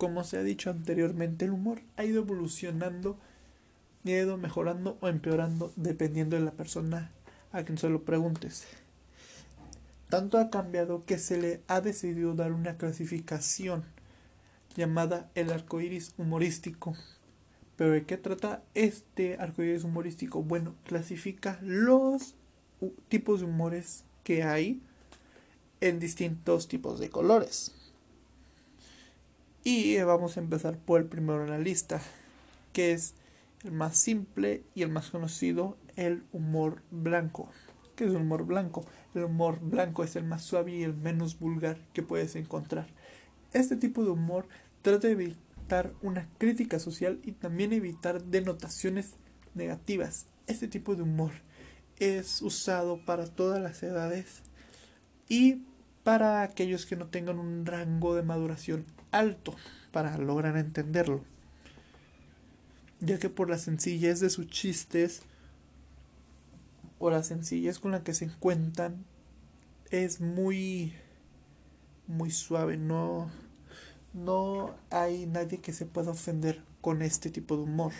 como se ha dicho anteriormente, el humor ha ido evolucionando ha ido mejorando o empeorando dependiendo de la persona a quien se lo preguntes. Tanto ha cambiado que se le ha decidido dar una clasificación llamada el arco iris humorístico. ¿Pero de qué trata este arco iris humorístico? Bueno, clasifica los tipos de humores que hay en distintos tipos de colores. Y vamos a empezar por el primero en la lista, que es el más simple y el más conocido, el humor blanco. ¿Qué es el humor blanco? El humor blanco es el más suave y el menos vulgar que puedes encontrar. Este tipo de humor trata de evitar una crítica social y también evitar denotaciones negativas. Este tipo de humor es usado para todas las edades y para aquellos que no tengan un rango de maduración alto para lograr entenderlo, ya que por la sencillez de sus chistes o la sencillez con la que se encuentran es muy muy suave, no no hay nadie que se pueda ofender con este tipo de humor.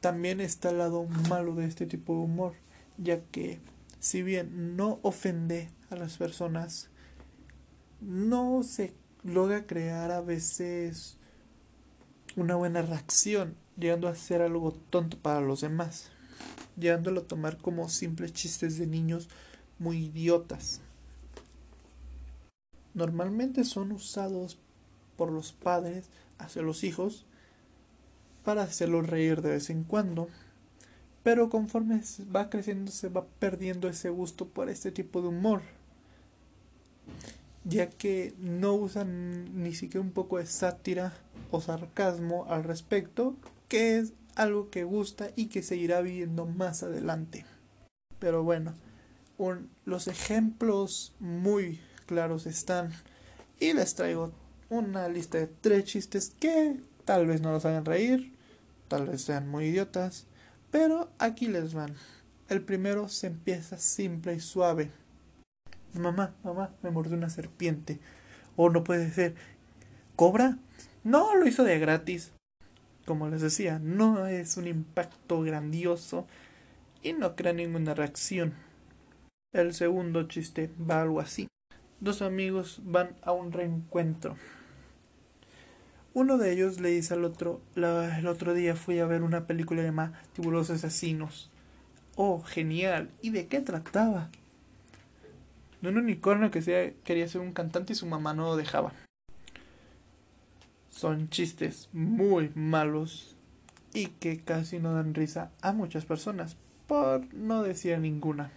También está el lado malo de este tipo de humor, ya que si bien no ofende a las personas, no se logra crear a veces una buena reacción, llegando a ser algo tonto para los demás, llegándolo a tomar como simples chistes de niños muy idiotas. Normalmente son usados por los padres hacia los hijos para hacerlos reír de vez en cuando, pero conforme va creciendo se va perdiendo ese gusto por este tipo de humor ya que no usan ni siquiera un poco de sátira o sarcasmo al respecto, que es algo que gusta y que se irá viendo más adelante. Pero bueno, los ejemplos muy claros están y les traigo una lista de tres chistes que tal vez no los hagan reír, tal vez sean muy idiotas, pero aquí les van. El primero se empieza simple y suave. Mamá, mamá, me mordió una serpiente. O no puede ser. ¿Cobra? No, lo hizo de gratis. Como les decía, no es un impacto grandioso y no crea ninguna reacción. El segundo chiste va algo así. Dos amigos van a un reencuentro. Uno de ellos le dice al otro, el otro día fui a ver una película llamada Tiburones Asesinos. Oh, genial. ¿Y de qué trataba? de un unicornio que quería ser un cantante y su mamá no lo dejaba. Son chistes muy malos y que casi no dan risa a muchas personas, por no decir ninguna.